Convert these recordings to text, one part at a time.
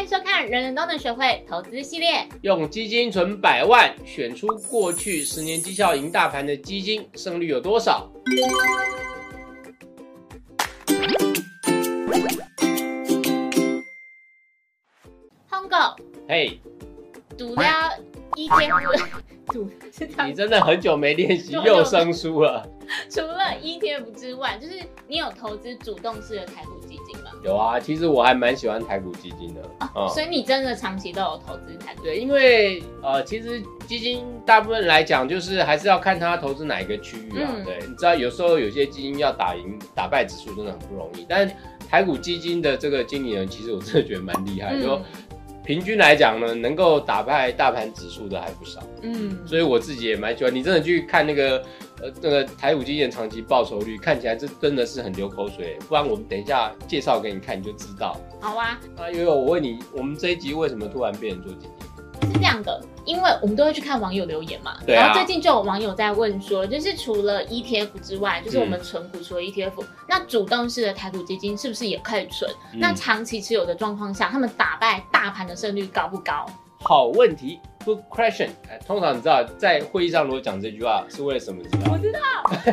欢迎收看《人人都能学会投资》系列。用基金存百万，选出过去十年绩效赢大盘的基金，胜率有多少？通狗嘿，赌了 ETF，赌是这你。真的很久没练习，又生疏了。除了 ETF 之外，就是你有投资主动式的台股基金吗？有啊，其实我还蛮喜欢台股基金的。嗯所以你真的长期都有投资台股？对，因为呃，其实基金大部分来讲，就是还是要看它投资哪一个区域啊。嗯对，你知道有时候有些基金要打赢、打败指数真的很不容易，但是台股基金的这个经理人，其实我真的觉得蛮厉害，就嗯平均来讲呢，能够打败大盘指数的还不少。嗯，所以我自己也蛮喜欢。你真的去看那个呃那个台股基金长期报酬率，看起来这真的是很流口水。不然我们等一下介绍给你看，你就知道。好啊，啊，悠悠，我问你，我们这一集为什么突然变成做基金？是这样的，因为我们都会去看网友留言嘛，对啊然后最近就有网友在问说，就是除了 ETF 之外，就是我们存股除了 ETF，、那主动式的台股基金是不是也可以存？嗯那长期持有的状况下，他们打败大盘的胜率高不高？好问题，good question。哎，通常你知道，在会议上如果讲这句话是为了什么？知道我？知道，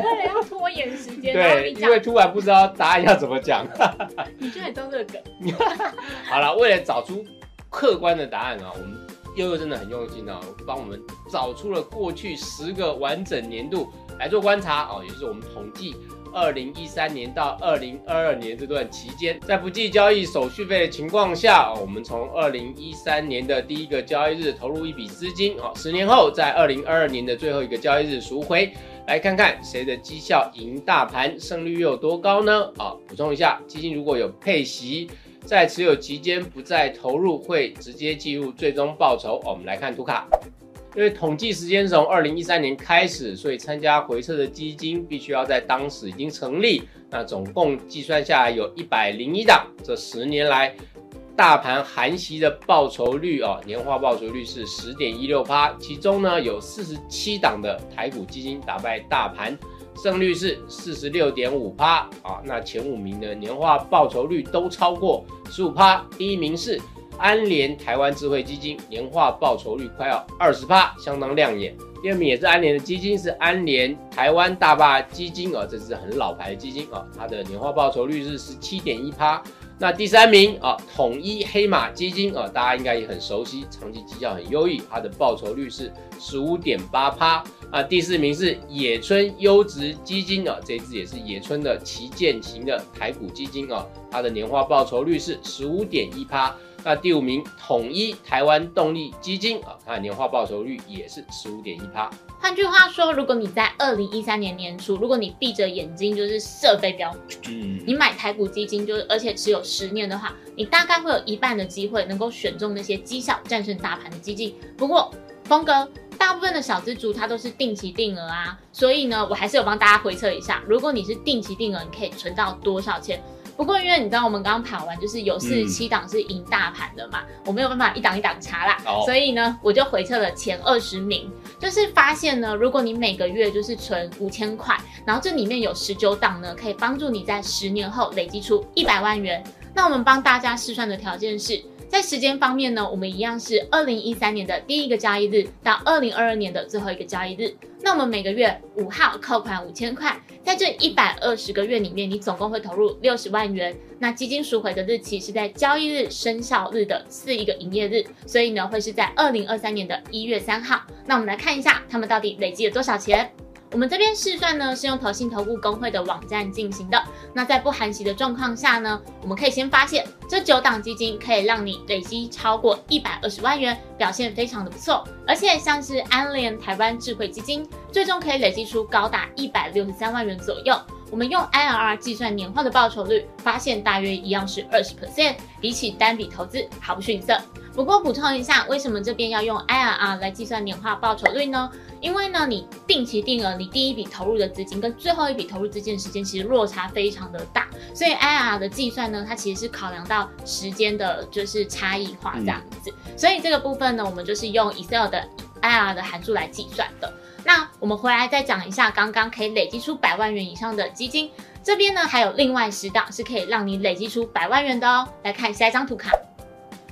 为了要拖延时间，对，因为，突然不知道答案要怎么讲。你居然知道这个梗，好了，为了找出客观的答案啊，我们悠悠真的很用心啊，帮我们找出了过去十个完整年度来做观察哦，也就是我们统计二零一三年到二零二二年这段期间，在不计交易手续费的情况下，哦，我们从二零一三年的第一个交易日投入一笔资金哦，十年后在二零二二年的最后一个交易日赎回。来看看谁的绩效赢大盘，胜率又有多高呢？啊，补充一下，基金如果有配息，在持有期间不再投入，会直接计入最终报酬。我们来看图卡，因为统计时间是从二零一三年开始，所以参加回测的基金必须要在当时已经成立。那总共计算下来有一百零一档，这十年来大盘含息的报酬率哦，年化报酬率是十点一六趴，其中呢有四十七档的台股基金打败大盘。胜率是四十六点五趴啊，那前五名的年化报酬率都超过十五趴。第一名是安联台湾智慧基金，年化报酬率快要二十趴，相当亮眼。第二名也是安联的基金是安联台湾大坝基金啊，这是很老牌的基金啊，它的年化报酬率是十七点一趴。那第三名啊，统一黑马基金啊，大家应该也很熟悉，长期绩效很优异，它的报酬率是十五点八趴。啊，第四名是野村优质基金啊，这一支也是野村的旗舰型的台股基金啊，它的年化报酬率是十五点一趴。那第五名统一台湾动力基金啊，它的年化报酬率也是十五点一趴。换句话说，如果你在二零一三年年初，如果你闭着眼睛就是射飞镖，嗯你买台股基金，就是而且持有十年的话，你大概会有一半的机会能够选中那些绩效战胜大盘的基金。不过，峰哥，大部分的小资族它都是定期定额啊，所以呢，我还是有帮大家回测一下，如果你是定期定额，你可以存到多少钱？不过，因为你知道我们刚刚盘完，就是有四十七档是赢大盘的嘛，我没有办法一档一档查啦，哦所以呢，我就回测了前二十名，就是发现呢，如果你每个月就是存五千块，然后这里面有十九档呢，可以帮助你在十年后累积出一百万元。那我们帮大家试算的条件是在时间方面呢，我们一样是二零一三年的第一个交易日到二零二二年的最后一个交易日。那我们每个月五号扣款五千块，在这一百二十个月里面，你总共会投入六十万元。那基金赎回的日期是在交易日生效日的四一个营业日，所以呢会是在二零二三年的一月三号。那我们来看一下他们到底累积了多少钱。我们这边试算呢是用投信投顾工会的网站进行的。那在不含息的状况下呢，我们可以先发现这九档基金可以让你累积超过一百二十万元，表现非常的不错。而且像是安联台湾智慧基金，最终可以累积出高达一百六十三万元左右。我们用 IRR 计算年化的报酬率，发现大约一样是二十 percent，比起单笔投资毫不逊色。不过补充一下，为什么这边要用 IRR 来计算年化报酬率呢？因为呢，你定期定额，你第一笔投入的资金跟最后一笔投入资金的时间其实落差非常的大，所以 IRR 的计算呢，它其实是考量到时间的就是差异化这样子。所以这个部分呢，我们就是用 Excel 的 IRR 的函数来计算的。那我们回来再讲一下刚刚可以累积出百万元以上的基金，这边呢还有另外十档是可以让你累积出百万元的哦。来看下一张图卡。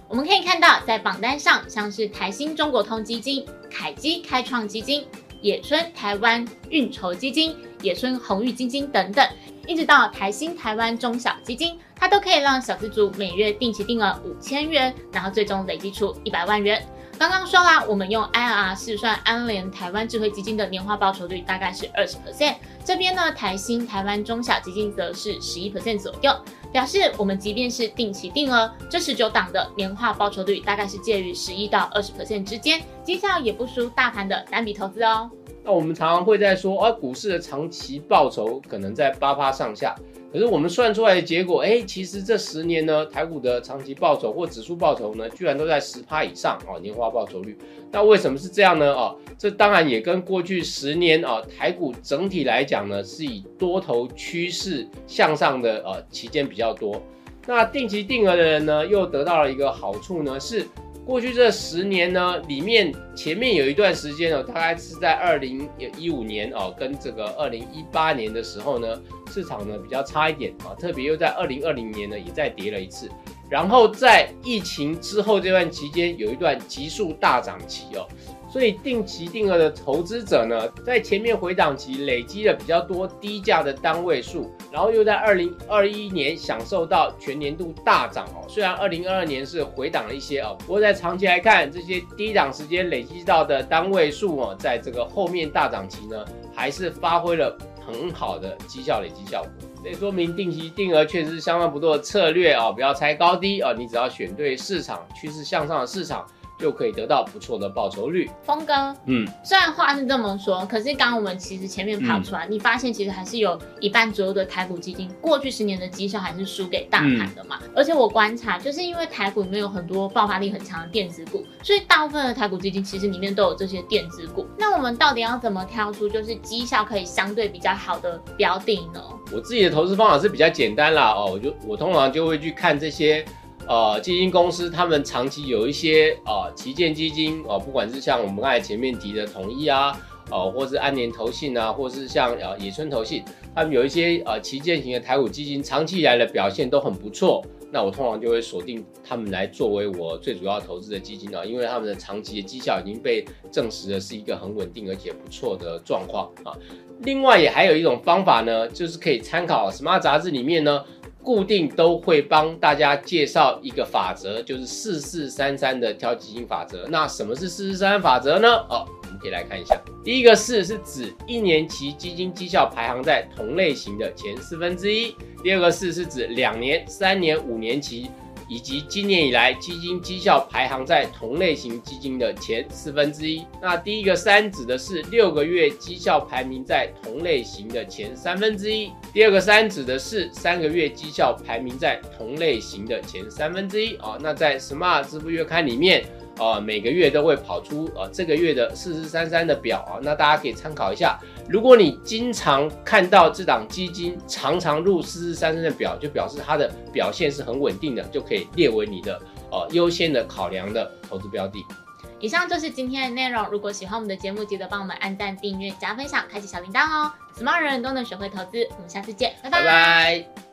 我们可以看到，在榜单上，像是台新中国通基金、凯基开创基金、野村台湾运筹基金、野村红玉基金等等，一直到台新台湾中小基金，它都可以让小资族每月定期定额五千元，然后最终累积出一百万元。刚刚说啦，我们用 IRR 试算安联台湾智慧基金的年化报酬率大概是二十 percent，这边呢台新台湾中小基金则是十一 percent 左右，表示我们即便是定期定额，这十九档的年化报酬率大概是介于十一到二十 percent 之间，绩效也不输大盘的单笔投资哦。那我们常常会在说，啊，股市的长期报酬可能在八趴上下。可是我们算出来的结果，哎，其实这十年呢，台股的长期报酬或指数报酬呢，居然都在十趴以上哦，年化报酬率。那为什么是这样呢？哦，这当然也跟过去十年啊，台股整体来讲呢，是以多头趋势向上的呃期间比较多。那定期定额的人呢，又得到了一个好处呢，是。过去这十年呢，里面前面有一段时间哦，大概是在二零一五年哦，跟这个二零一八年的时候呢，市场呢比较差一点啊，特别又在二零二零年呢也再跌了一次，然后在疫情之后这段期间有一段急速大涨期哦。所以定期定额的投资者呢，在前面回档期累积了比较多低价的单位数，然后又在二零二一年享受到全年度大涨哦。虽然二零二二年是回档了一些哦，不过在长期来看，这些低档时间累积到的单位数哦，在这个后面大涨期呢，还是发挥了很好的绩效累积效果。所以说明定期定额确实是相当不错的策略哦，不要猜高低哦，你只要选对市场趋势向上的市场。就可以得到不错的报酬率。峰哥，嗯，虽然话是这么说，可是刚刚我们其实前面跑出来，你发现其实还是有一半左右的台股基金，过去十年的绩效还是输给大盘的嘛。而且我观察，就是因为台股里面有很多爆发力很强的电子股，所以大部分的台股基金其实里面都有这些电子股。那我们到底要怎么挑出就是绩效可以相对比较好的标的呢？我自己的投资方法是比较简单啦，哦，我就我通常就会去看这些。呃，基金公司他们长期有一些呃旗舰基金哦，不管是像我们刚才前面提的统一啊，哦，或是安联投信啊，或是像呃野村投信，他们有一些呃旗舰型的台股基金，长期以来的表现都很不错。那我通常就会锁定他们来作为我最主要投资的基金啊，因为他们的长期的绩效已经被证实了是一个很稳定而且不错的状况啊。另外也还有一种方法呢，就是可以参考《Smart》杂志里面呢。固定都会帮大家介绍一个法则，就是四四三三的挑基金法则。那什么是四四三三法则呢？哦，我们可以来看一下。第一个四是指一年期基金绩效排行在同类型的前四分之一。第二个四是指两年、三年、五年期。以及今年以来基金绩效排行在同类型基金的前四分之一。那第一个三指的是六个月绩效排名在同类型的前三分之一。第二个三指的是三个月绩效排名在同类型的前三分之一。啊，那在 Smart 支付月刊里面。啊，每个月都会跑出呃这个月的四四三三的表啊，那大家可以参考一下。如果你经常看到这档基金常常入四四三三的表，就表示它的表现是很稳定的，就可以列为你的呃优先的考量的投资标的。以上就是今天的内容。如果喜欢我们的节目，记得帮我们按赞、订阅、加分享、开启小铃铛哦。Smart 人人都能学会投资，我们下次见，拜拜。